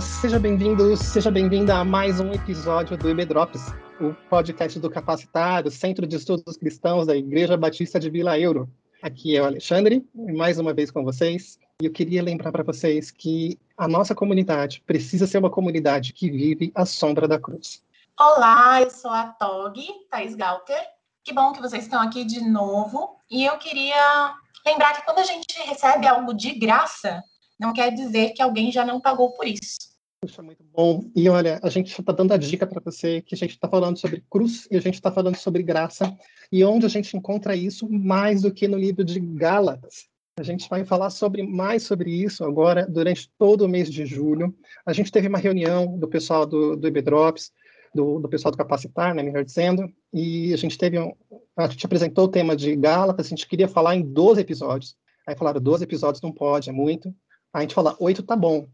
Seja bem-vindo, seja bem-vinda a mais um episódio do IB Drops, o podcast do Capacitado, Centro de Estudos Cristãos da Igreja Batista de Vila Euro. Aqui é o Alexandre, mais uma vez com vocês. E eu queria lembrar para vocês que a nossa comunidade precisa ser uma comunidade que vive à sombra da cruz. Olá, eu sou a Tog, Thais Galter. Que bom que vocês estão aqui de novo. E eu queria lembrar que quando a gente recebe algo de graça, não quer dizer que alguém já não pagou por isso. Puxa, muito bom. E olha, a gente está dando a dica para você que a gente está falando sobre cruz e a gente está falando sobre graça. E onde a gente encontra isso mais do que no livro de Gálatas. A gente vai falar sobre mais sobre isso agora durante todo o mês de julho. A gente teve uma reunião do pessoal do, do IBDrops, do, do pessoal do Capacitar, né, melhor dizendo, e a gente teve um, a gente apresentou o tema de Gálatas, a gente queria falar em 12 episódios. Aí falaram, 12 episódios não pode, é muito. A gente falou, 8 tá bom.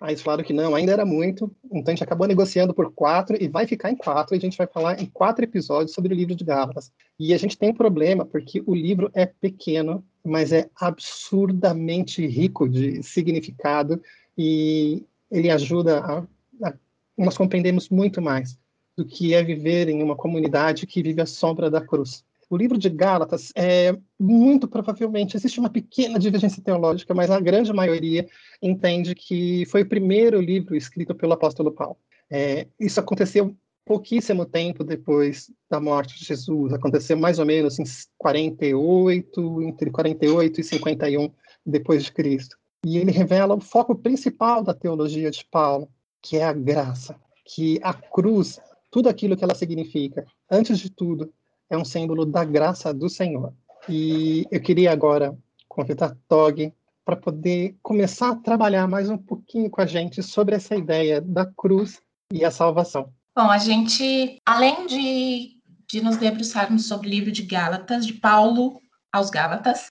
Aí eles falaram que não, ainda era muito, então a gente acabou negociando por quatro e vai ficar em quatro, e a gente vai falar em quatro episódios sobre o livro de Gálatas. E a gente tem um problema, porque o livro é pequeno, mas é absurdamente rico de significado, e ele ajuda a, a nós compreendemos muito mais do que é viver em uma comunidade que vive à sombra da cruz. O livro de Gálatas é muito provavelmente existe uma pequena divergência teológica, mas a grande maioria entende que foi o primeiro livro escrito pelo apóstolo Paulo. É, isso aconteceu pouquíssimo tempo depois da morte de Jesus, aconteceu mais ou menos em 48, entre 48 e 51 depois de Cristo. E ele revela o foco principal da teologia de Paulo, que é a graça, que a cruz, tudo aquilo que ela significa, antes de tudo, é um símbolo da graça do Senhor. E eu queria agora convidar Tog para poder começar a trabalhar mais um pouquinho com a gente sobre essa ideia da cruz e a salvação. Bom, a gente, além de, de nos debruçarmos sobre o livro de Gálatas, de Paulo aos Gálatas,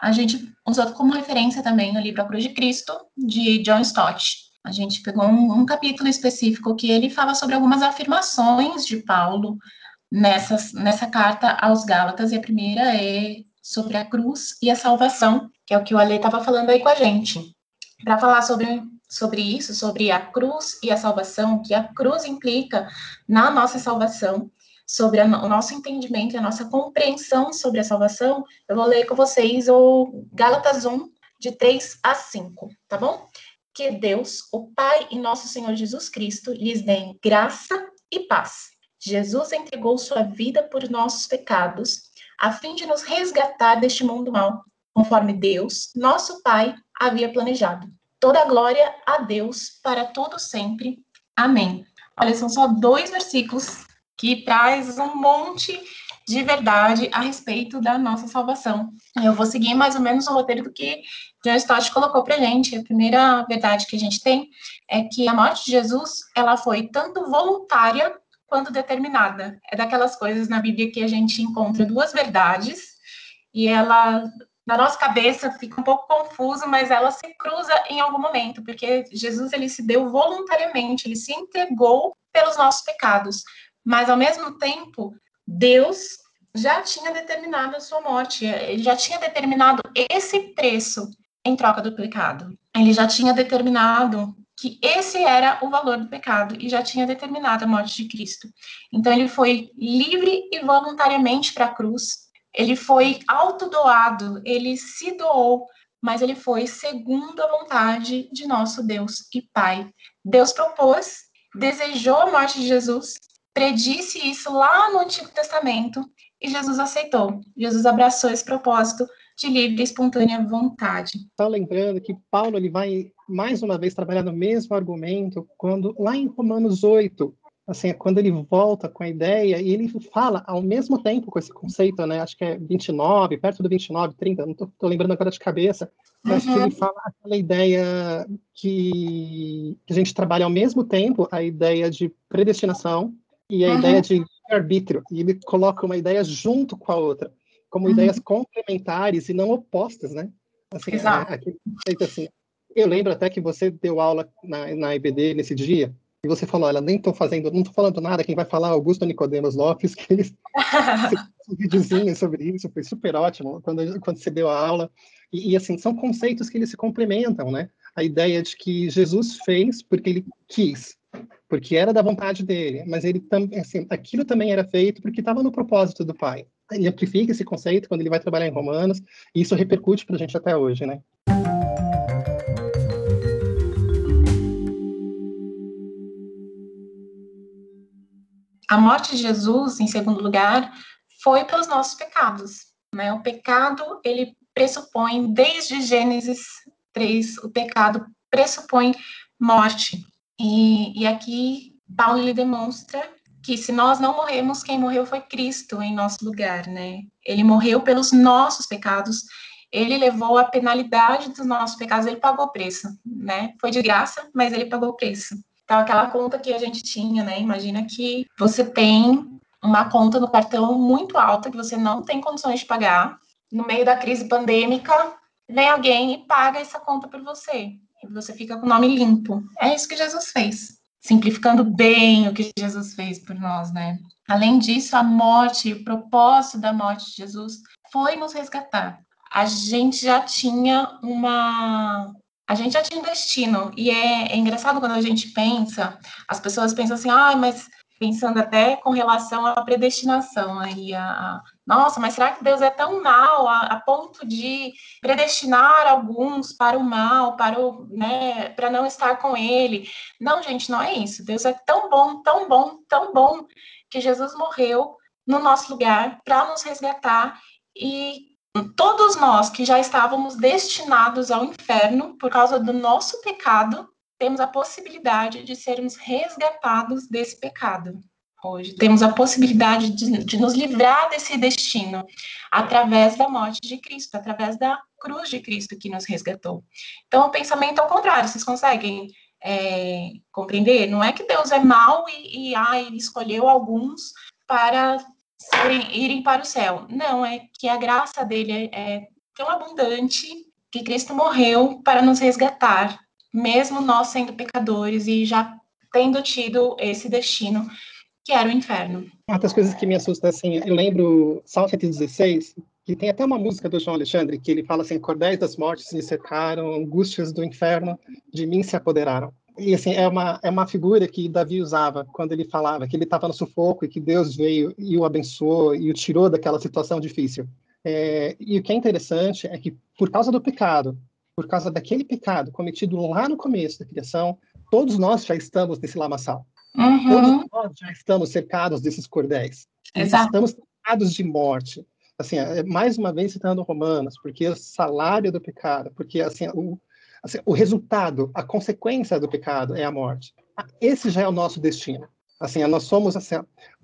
a gente usou como referência também o livro A Cruz de Cristo, de John Stott. A gente pegou um, um, capítulo específico que ele fala sobre algumas afirmações de Paulo nessa, nessa carta aos Gálatas, e a primeira é sobre a cruz e a salvação, que é o que o Ale estava falando aí com a gente. Para falar sobre, sobre isso, sobre a cruz e a salvação, que a cruz implica na nossa salvação, sobre a, o nosso entendimento e a nossa compreensão sobre a salvação, eu vou ler com vocês o Gálatas 1, de 3 a 5, tá bom? que Deus, o Pai e nosso Senhor Jesus Cristo lhes deem graça e paz. Jesus entregou sua vida por nossos pecados, a fim de nos resgatar deste mundo mal, conforme Deus, nosso Pai, havia planejado. Toda glória a Deus para todo sempre. Amém. Olha, são só dois versículos que traz um monte de verdade a respeito da nossa salvação. Eu vou seguir mais ou menos o roteiro do que John Stott colocou para gente. A primeira verdade que a gente tem é que a morte de Jesus ela foi tanto voluntária quanto determinada. É daquelas coisas na Bíblia que a gente encontra duas verdades e ela na nossa cabeça fica um pouco confuso, mas ela se cruza em algum momento, porque Jesus ele se deu voluntariamente, ele se entregou pelos nossos pecados, mas ao mesmo tempo Deus já tinha determinado a sua morte, ele já tinha determinado esse preço em troca do pecado. Ele já tinha determinado que esse era o valor do pecado e já tinha determinado a morte de Cristo. Então ele foi livre e voluntariamente para a cruz. Ele foi autodoado, ele se doou, mas ele foi segundo a vontade de nosso Deus e Pai. Deus propôs, desejou a morte de Jesus, predisse isso lá no Antigo Testamento e Jesus aceitou. Jesus abraçou esse propósito de livre e espontânea vontade. Só lembrando que Paulo ele vai mais uma vez trabalhar no mesmo argumento quando lá em Romanos 8, assim, é quando ele volta com a ideia e ele fala ao mesmo tempo com esse conceito, né? Acho que é 29, perto do 29, 30, não estou lembrando agora de cabeça, mas uhum. que ele fala aquela ideia que, que, a gente trabalha ao mesmo tempo a ideia de predestinação e a uhum. ideia de arbítrio, e ele coloca uma ideia junto com a outra, como uhum. ideias complementares e não opostas, né? Assim, Exato. É, assim, eu lembro até que você deu aula na, na IBD nesse dia, e você falou, olha, nem estou fazendo, não estou falando nada, quem vai falar é Augusto Nicodemos Lopes, que ele um videozinho sobre isso, foi super ótimo quando, quando você deu a aula. E, e, assim, são conceitos que eles se complementam, né? a ideia de que Jesus fez porque ele quis, porque era da vontade dele, mas ele também, assim, aquilo também era feito porque estava no propósito do Pai. Ele amplifica esse conceito quando ele vai trabalhar em Romanos, e isso repercute para a gente até hoje, né? A morte de Jesus, em segundo lugar, foi pelos nossos pecados. Né? O pecado, ele pressupõe, desde Gênesis 3, o pecado pressupõe morte. E, e aqui Paulo ele demonstra que se nós não morremos, quem morreu foi Cristo em nosso lugar, né? Ele morreu pelos nossos pecados, ele levou a penalidade dos nossos pecados, ele pagou o preço, né? Foi de graça, mas ele pagou o preço. Então, aquela conta que a gente tinha, né? Imagina que você tem uma conta no cartão muito alta que você não tem condições de pagar. No meio da crise pandêmica, vem alguém e paga essa conta por você. E você fica com o nome limpo. É isso que Jesus fez. Simplificando bem o que Jesus fez por nós, né? Além disso, a morte, o propósito da morte de Jesus foi nos resgatar. A gente já tinha uma. A gente já tinha um destino. E é, é engraçado quando a gente pensa, as pessoas pensam assim, ah, mas pensando até com relação à predestinação aí a, nossa, mas será que Deus é tão mal a, a, ponto de predestinar alguns para o mal, para o, né, para não estar com ele? Não, gente, não é isso. Deus é tão bom, tão bom, tão bom que Jesus morreu no nosso lugar para nos resgatar e todos nós que já estávamos destinados ao inferno por causa do nosso pecado, temos a possibilidade de sermos resgatados desse pecado. Hoje temos a possibilidade de, de, nos livrar desse destino através da morte de Cristo, através da cruz de Cristo que nos resgatou. Então, o pensamento ao contrário, vocês conseguem é, compreender? Não é que Deus é mau e, e ele escolheu alguns para serem, irem para o céu. Não, é que a graça dele é, é tão abundante que Cristo morreu para nos resgatar mesmo nós sendo pecadores e já tendo tido esse destino que era o inferno. Uma das coisas que me assusta, assim, eu lembro Salmo 116, que tem até uma música do João Alexandre, que ele fala assim, cordéis das mortes me cercaram, angústias do inferno de mim se apoderaram. E, assim, é uma, é uma figura que Davi usava quando ele falava que ele estava no sufoco e que Deus veio e o abençoou e o tirou daquela situação difícil. É, e o que é interessante é que, por causa do pecado, por causa daquele pecado cometido lá no começo da criação, todos nós já estamos nesse lamaçal. Uhum. Todos nós já estamos cercados desses cordéis. Exato. Estamos cercados de morte. Assim, é, mais uma vez citando Romanos, porque o salário do pecado, porque assim, o, assim, o resultado, a consequência do pecado é a morte. Esse já é o nosso destino. Assim, nós somos assim,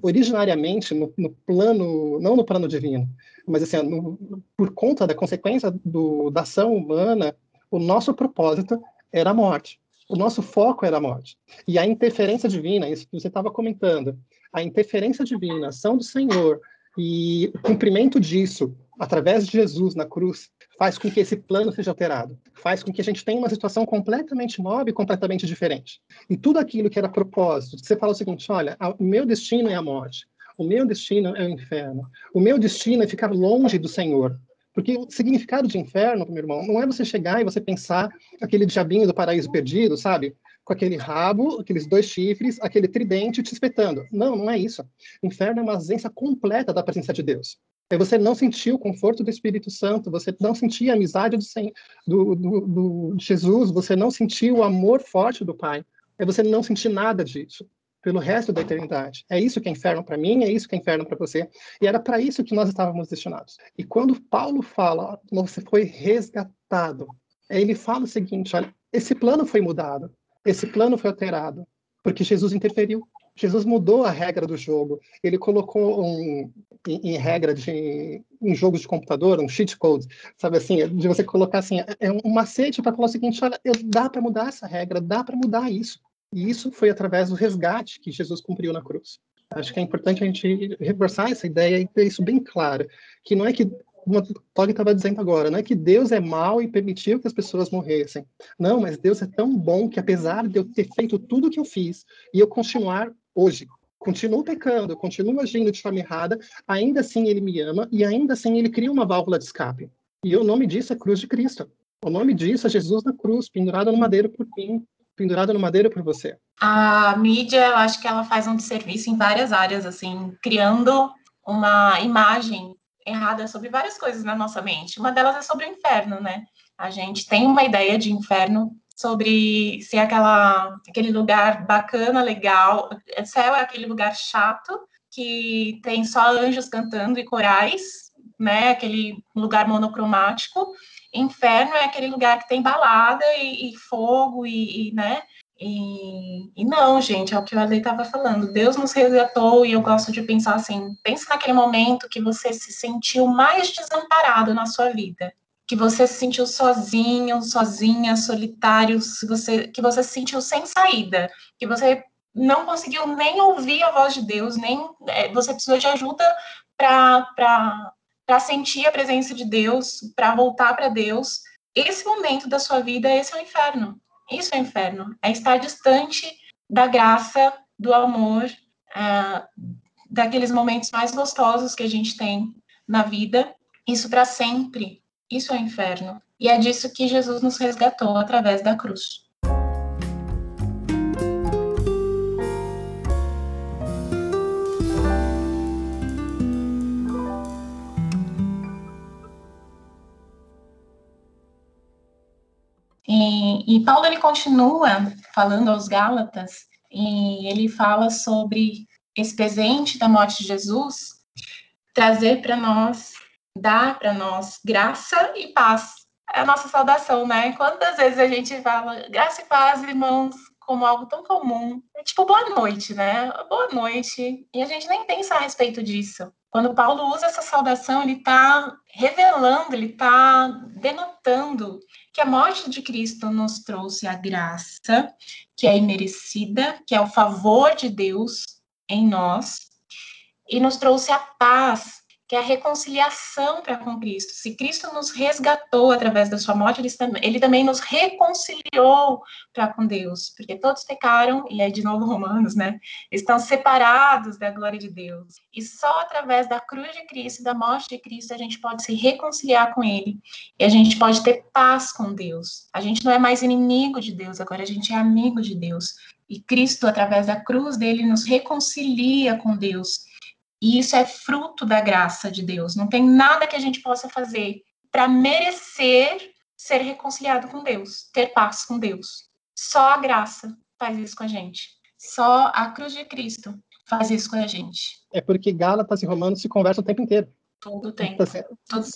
originariamente no, no plano, não no plano divino, mas assim, no, por conta da consequência do, da ação humana, o nosso propósito era a morte. O nosso foco era a morte. E a interferência divina, isso que você estava comentando, a interferência divina, a ação do Senhor e o cumprimento disso através de Jesus na cruz faz com que esse plano seja alterado, faz com que a gente tenha uma situação completamente nova e completamente diferente. E tudo aquilo que era propósito, você fala o seguinte, olha, o meu destino é a morte, o meu destino é o inferno, o meu destino é ficar longe do Senhor. Porque o significado de inferno, meu irmão, não é você chegar e você pensar aquele diabinho do paraíso perdido, sabe? Com aquele rabo, aqueles dois chifres, aquele tridente te espetando. Não, não é isso. O inferno é uma ausência completa da presença de Deus. É você não sentir o conforto do Espírito Santo, você não sentir a amizade do, do, do, de Jesus, você não sentir o amor forte do Pai. É você não sentir nada disso pelo resto da eternidade. É isso que é inferno para mim, é isso que é inferno para você. E era para isso que nós estávamos destinados. E quando Paulo fala, você foi resgatado, ele fala o seguinte: olha, esse plano foi mudado, esse plano foi alterado, porque Jesus interferiu. Jesus mudou a regra do jogo. Ele colocou um, em, em, regra de em jogos de computador, um cheat code, sabe assim, de você colocar assim, é um macete para falar o seguinte, olha, dá para mudar essa regra, dá para mudar isso. E isso foi através do resgate que Jesus cumpriu na cruz. Acho que é importante a gente reforçar essa ideia e ter isso bem claro, que não é que como Tog estava dizendo agora, não é que Deus é mau e permitiu que as pessoas morressem. Não, mas Deus é tão bom que apesar de eu ter feito tudo o que eu fiz e eu continuar hoje, continuo pecando, continuo agindo de forma errada, ainda assim ele me ama e ainda assim ele cria uma válvula de escape. E o nome disso é cruz de Cristo. O nome disso é Jesus na cruz, pendurado no madeiro por mim, pendurado no madeiro por você. A mídia, eu acho que ela faz um serviço em várias áreas, assim, criando uma imagem errada sobre várias coisas na nossa mente. Uma delas é sobre o inferno, né? A gente tem uma ideia de inferno sobre ser aquela, aquele lugar bacana, legal. Céu é aquele lugar chato que tem só anjos cantando e corais, né? Aquele lugar monocromático. Inferno é aquele lugar que tem balada e, e fogo e, e né? E, e, não, gente, é o que o Ale estava falando. Deus nos resgatou e eu gosto de pensar assim: pense naquele momento que você se sentiu mais desamparado na sua vida, que você se sentiu sozinho, sozinha, solitário, você, que você se sentiu sem saída, que você não conseguiu nem ouvir a voz de Deus, nem é, você precisou de ajuda para sentir a presença de Deus, para voltar para Deus. Esse momento da sua vida, esse é o inferno isso é inferno. É estar distante da graça, do amor, uh, daqueles momentos mais gostosos que a gente tem na vida. Isso para sempre. Isso é inferno. E é disso que Jesus nos resgatou através da cruz. E, e Paulo ele continua falando aos Gálatas e ele fala sobre esse presente da morte de Jesus trazer para nós, dar para nós graça e paz. É a nossa saudação, né? Quantas vezes a gente fala graça e paz, irmãos, como algo tão comum. É tipo boa noite, né? Boa noite. E a gente nem pensa a respeito disso. Quando Paulo usa essa saudação, ele está revelando, ele está denotando que a morte de Cristo nos trouxe a graça, que é imerecida, que é o favor de Deus em nós, e nos trouxe a paz, que é a reconciliação para com Cristo. Se Cristo nos resgatou através da sua morte, ele também, nos reconciliou para com Deus, porque todos pecaram, e aí de novo Romanos, né? Estão separados da glória de Deus. E só através da cruz de Cristo da morte de Cristo a gente pode se reconciliar com ele, e a gente pode ter paz com Deus. A gente não é mais inimigo de Deus, agora a gente é amigo de Deus. E Cristo, através da cruz dele, nos reconcilia com Deus e isso é fruto da graça de Deus. Não tem nada que a gente possa fazer para merecer ser reconciliado com Deus, ter paz com Deus. Só a graça faz isso com a gente. Só a cruz de Cristo faz isso com a gente. É porque Gálatas e Romanos se conversam o tempo inteiro. Todo tempo. Então, Todo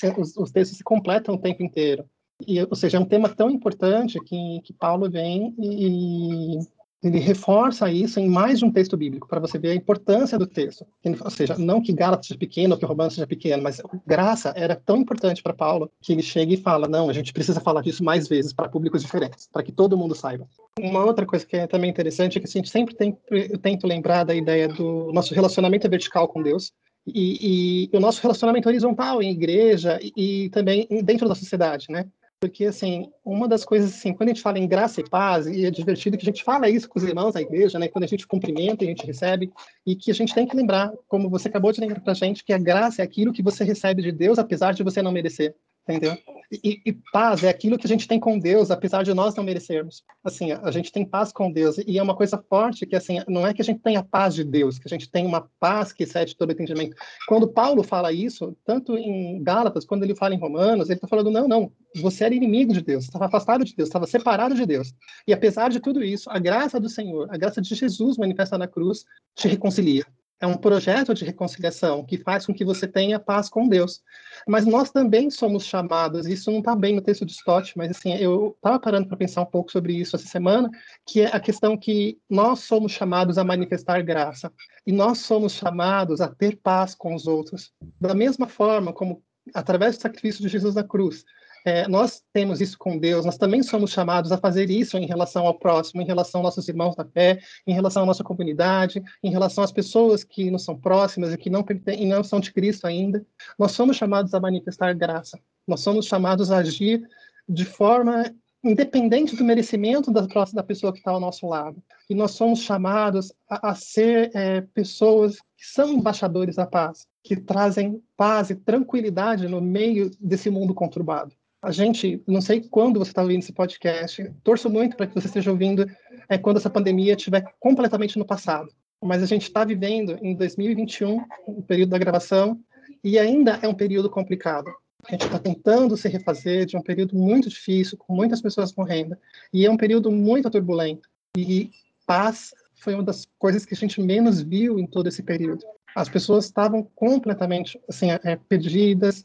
tempo. Os, os, textos se completam o tempo inteiro. E, ou seja, é um tema tão importante que, que Paulo vem e, ele reforça isso em mais de um texto bíblico, para você ver a importância do texto. Ou seja, não que Gálatas seja pequeno ou que Romanos seja pequeno, mas graça era tão importante para Paulo que ele chega e fala: não, a gente precisa falar disso mais vezes para públicos diferentes, para que todo mundo saiba. Uma outra coisa que é também interessante é que a gente sempre tem, eu tento lembrar da ideia do nosso relacionamento vertical com Deus, e, e, o nosso relacionamento horizontal em igreja e, e, também dentro da sociedade, né? Porque, assim, uma das coisas, assim, quando a gente fala em graça e paz, e é divertido que a gente fala isso com os irmãos da igreja, né? Quando a gente cumprimenta, a gente recebe, e que a gente tem que lembrar, como você acabou de lembrar pra gente, que a graça é aquilo que você recebe de Deus, apesar de você não merecer entendeu? E, e, paz é aquilo que a gente tem com Deus, apesar de nós não merecermos. Assim, a gente tem paz com Deus e é uma coisa forte que assim, não é que a gente tenha a paz de Deus, que a gente tem uma paz que excede todo entendimento. Quando Paulo fala isso, tanto em Gálatas, quando ele fala em Romanos, ele está falando não, não, você era inimigo de Deus, estava afastado de Deus, estava separado de Deus. E apesar de tudo isso, a graça do Senhor, a graça de Jesus manifesta na cruz, te reconcilia é um projeto de reconciliação que faz com que você tenha paz com Deus. Mas nós também somos chamados, isso não está bem no texto de Stott, mas assim, eu estava parando para pensar um pouco sobre isso essa semana, que é a questão que nós somos chamados a manifestar graça, e nós somos chamados a ter paz com os outros. Da mesma forma como através do sacrifício de Jesus na cruz, é, nós temos isso com Deus, nós também somos chamados a fazer isso em relação ao próximo, em relação aos nossos irmãos da fé, em relação à nossa comunidade, em relação às pessoas que nos são próximas e que não, e não são de Cristo ainda. Nós somos chamados a manifestar graça, nós somos chamados a agir de forma independente do merecimento da, da pessoa que está ao nosso lado. E nós somos chamados a, a ser é, pessoas que são embaixadores da paz, que trazem paz e tranquilidade no meio desse mundo conturbado. A gente, não sei quando você está ouvindo esse podcast, torço muito para que você esteja ouvindo é, quando essa pandemia estiver completamente no passado. Mas a gente está vivendo em 2021, o período da gravação, e ainda é um período complicado. A gente está tentando se refazer de um período muito difícil, com muitas pessoas morrendo, e é um período muito turbulento. E paz foi uma das coisas que a gente menos viu em todo esse período. As pessoas estavam completamente assim, é, perdidas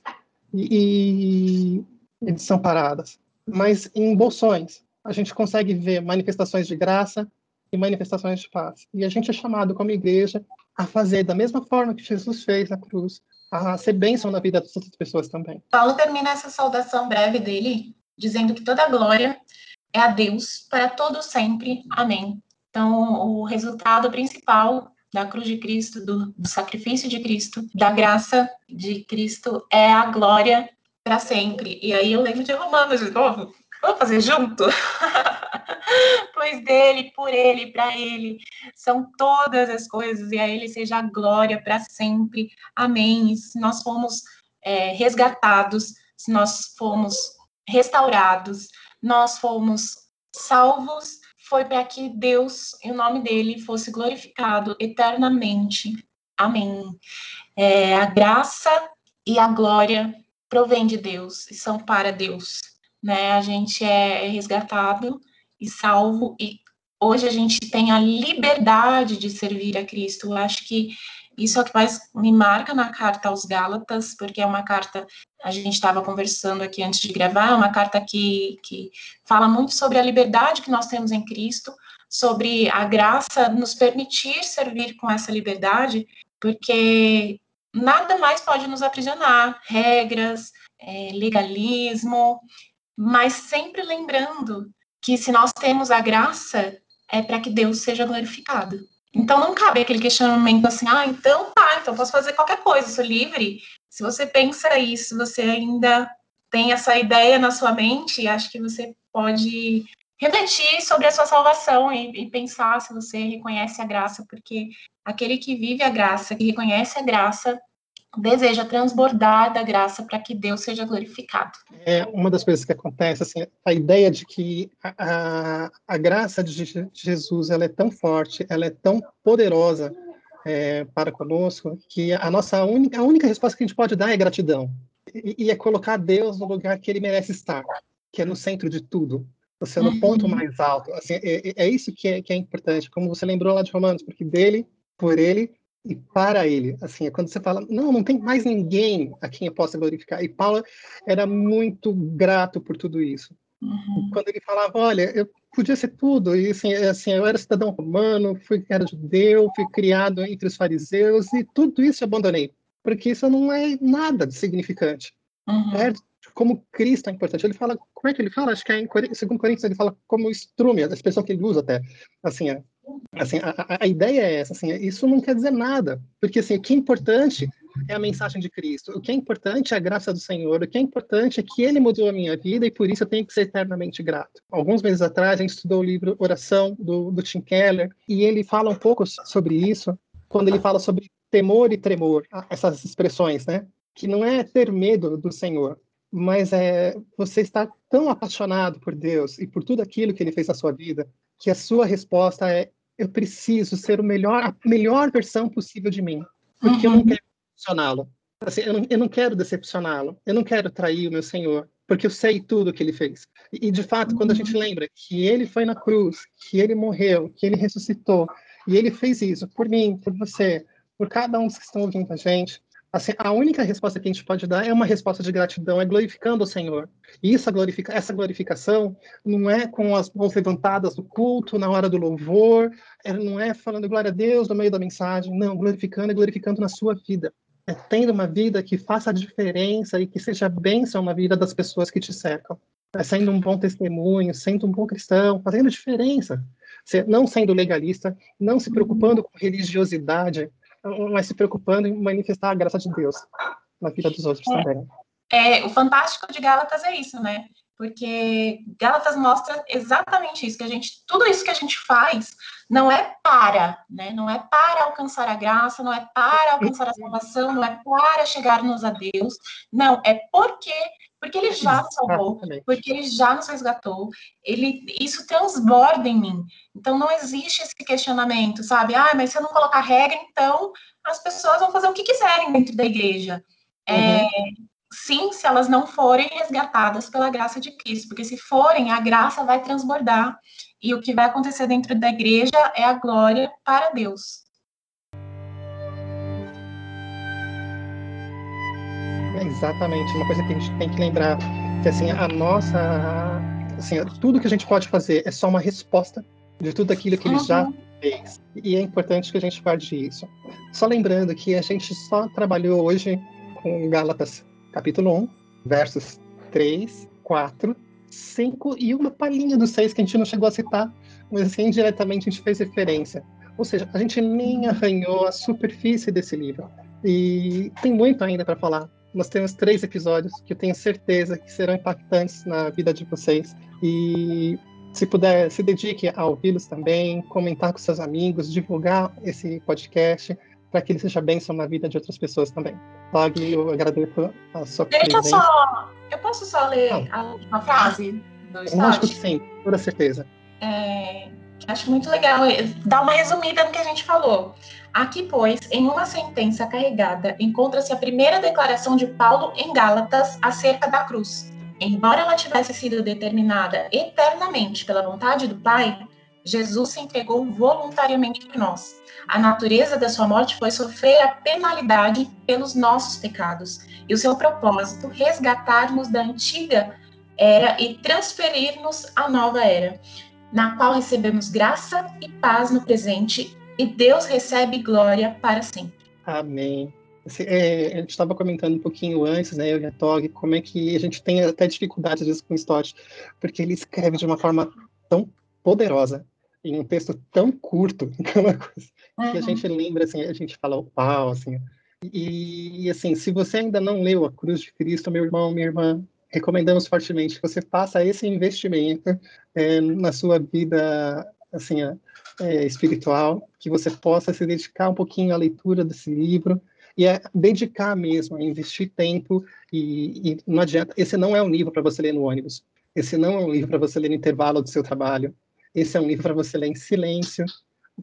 e, e desamparadas. Mas em bolsões, a gente consegue ver manifestações de graça e manifestações de paz. E a gente é chamado como igreja a fazer da mesma forma que Jesus fez na cruz, a ser bênção na vida das outras pessoas também. Paulo termina essa saudação breve dele dizendo que toda glória é a Deus para todo sempre. Amém. Então, o resultado principal da cruz de Cristo, do, do, sacrifício de Cristo, da graça de Cristo é a glória para sempre. E aí eu lembro de Romanos de novo. Vamos fazer junto? pois dele, por ele, para ele, são todas as coisas, e a ele seja a glória para sempre. Amém. se nós fomos é, resgatados, se nós fomos restaurados, nós fomos salvos foi para que Deus e o nome dele fosse glorificado eternamente. Amém. É, a graça e a glória provém de Deus e são para Deus. Né? A gente é resgatado e salvo e hoje a gente tem a liberdade de servir a Cristo. Eu acho que isso é o que mais me marca na carta aos Gálatas, porque é uma carta, a gente estava conversando aqui antes de gravar, é uma carta que, que fala muito sobre a liberdade que nós temos em Cristo, sobre a graça nos permitir servir com essa liberdade, porque nada mais pode nos aprisionar, regras, é, legalismo, mas sempre lembrando que se nós temos a graça, é para que Deus seja glorificado. Então não cabe aquele questionamento assim, ah, então tá, então posso fazer qualquer coisa, sou livre. Se você pensa isso, você ainda tem essa ideia na sua mente, acho que você pode refletir sobre a sua salvação e, e, pensar se você reconhece a graça, porque aquele que vive a graça, que reconhece a graça, deseja transbordar da graça para que Deus seja glorificado. É uma das coisas que acontece, assim, a ideia de que a, a, a graça de Jesus ela é tão forte, ela é tão poderosa é, para conosco, que a nossa única, a única resposta que a gente pode dar é gratidão. E, e é colocar Deus no lugar que ele merece estar, que é no centro de tudo. Você no uhum. ponto mais alto. Assim, é, é, é isso que é, que é importante, como você lembrou lá de Romanos, porque dele, por ele e para ele. Assim, é quando você fala, não, não tem mais ninguém a quem eu possa glorificar. E Paulo era muito grato por tudo isso. Uhum. Quando ele falava, olha, eu podia ser tudo, e assim, é, assim, eu era cidadão romano, fui era judeu, fui criado entre os fariseus e tudo isso eu abandonei, porque isso não é nada de significante. Uhum. É como Cristo é importante. Ele fala, como é que ele fala? Acho que é em segundo Coríntios ele fala como instrumento, a expressão que ele usa até, assim, é, Assim, a, a, ideia é essa, assim, isso não quer dizer nada, porque assim, o que é importante é a mensagem de Cristo, o que é importante é a graça do Senhor, o que é importante é que Ele mudou a minha vida e por isso eu tenho que ser eternamente grato. Alguns meses atrás a gente estudou o livro Oração, do, do Tim Keller, e ele fala um pouco sobre isso, quando ele fala sobre temor e tremor, essas expressões, né? Que não é ter medo do Senhor, mas é você estar tão apaixonado por Deus e por tudo aquilo que Ele fez na sua vida, que a sua resposta é eu preciso ser o melhor, a melhor versão possível de mim, porque uhum. eu não quero decepcioná-lo. Assim, eu, não, eu não quero decepcioná-lo, eu não quero trair o meu Senhor, porque eu sei tudo o que ele fez. E, de fato, uhum. quando a gente uhum. lembra que ele foi na cruz, que ele morreu, que ele ressuscitou, e ele fez isso por mim, por você, por cada um que estão ouvindo a gente, Assim, a única resposta que a gente pode dar é uma resposta de gratidão, é glorificando o Senhor. E essa, glorifica, essa glorificação não é com as mãos levantadas no culto, na hora do louvor, é, não é falando glória a Deus no meio da mensagem, não, glorificando e glorificando na sua vida. É tendo uma vida que faça a diferença e que seja bênção na vida das pessoas que te cercam. É sendo um bom testemunho, sendo um bom cristão, fazendo diferença. Não sendo legalista, não se preocupando com religiosidade, mas se preocupando em manifestar a graça de Deus na vida dos outros é. também. É, o fantástico de Gálatas é isso, né? Porque Gálatas mostra exatamente isso, que a gente, tudo isso que a gente faz não é para, né? Não é para alcançar a graça, não é para alcançar a salvação, não é para chegarmos a Deus, não, é porque porque ele já nos salvou, porque ele já nos resgatou, ele, isso transborda em mim. Então não existe esse questionamento, sabe? Ah, mas se eu não colocar regra, então as pessoas vão fazer o que quiserem dentro da igreja. É, uhum. É, sim, se elas não forem resgatadas pela graça de Cristo, porque se forem, a graça vai transbordar e o que vai acontecer dentro da igreja é a glória para Deus. exatamente uma coisa que a gente tem que lembrar que assim a nossa assim tudo que a gente pode fazer é só uma resposta de tudo aquilo que ele uhum. já fez e é importante que a gente guarde isso só lembrando que a gente só trabalhou hoje com Gálatas capítulo 1 versos 3 4 5 e uma palhinha dos seis que a gente não chegou a citar mas assim indiretamente a gente fez referência. Ou seja a gente nem arranhou a superfície desse livro. E tem muito ainda para falar nós temos três episódios que eu tenho certeza que serão impactantes na vida de vocês. E se puder, se dedique a ouvi-los também, comentar com seus amigos, divulgar esse podcast para que ele seja bênção na vida de outras pessoas também. Log, eu agradeço a sua Deixa presença. só, eu posso só ler a última frase do Eu acho que sim, com toda certeza. É, acho muito legal dar uma resumida no que a gente falou. Aqui, pois, em uma sentença carregada, encontra-se a primeira declaração de Paulo em Gálatas acerca da cruz. Embora ela tivesse sido determinada eternamente pela vontade do Pai, Jesus se entregou voluntariamente por nós. A natureza da sua morte foi sofrer a penalidade pelos nossos pecados, e o seu propósito, resgatar-nos da antiga era e transferir-nos à nova era, na qual recebemos graça e paz no presente e Deus recebe glória para sempre. Amém. É, gente estava comentando um pouquinho antes, né, eu e a Tog, como é que a gente tem até vezes com o Stott, porque ele escreve de uma forma tão poderosa, em um texto tão curto, que é uma coisa uhum. que a gente lembra, assim, a gente fala, uau, assim. E, assim, se você ainda não leu A Cruz de Cristo, meu irmão, minha irmã, recomendamos fortemente que você faça esse investimento é, na sua vida, assim, é, espiritual, que você possa se dedicar um pouquinho à leitura desse livro e é dedicar mesmo, a investir tempo e, e não adianta. Esse não é um livro para você ler no ônibus. Esse não é um livro para você ler no intervalo do seu trabalho. Esse é um livro para você ler em silêncio,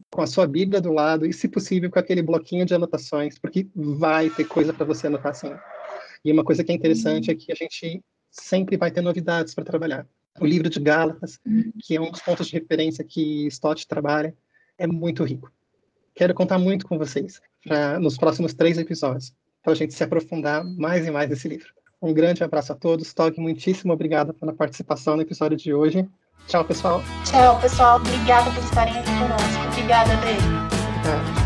com a sua Bíblia do lado e, se possível, com aquele bloquinho de anotações, porque vai ter coisa para você anotar assim. E uma coisa que é interessante é que a gente sempre vai ter novidades para trabalhar o livro de Gálatas, uhum. que é um dos pontos de referência que Stott trabalha, é muito rico. Quero contar muito com vocês pra, nos próximos três episódios, para a gente se aprofundar mais e mais nesse livro. Um grande abraço a todos. Tog, muitíssimo obrigado pela participação no episódio de hoje. Tchau, pessoal. Tchau, pessoal. Obrigada por estarem aqui conosco. Obrigada, Dave. Obrigado.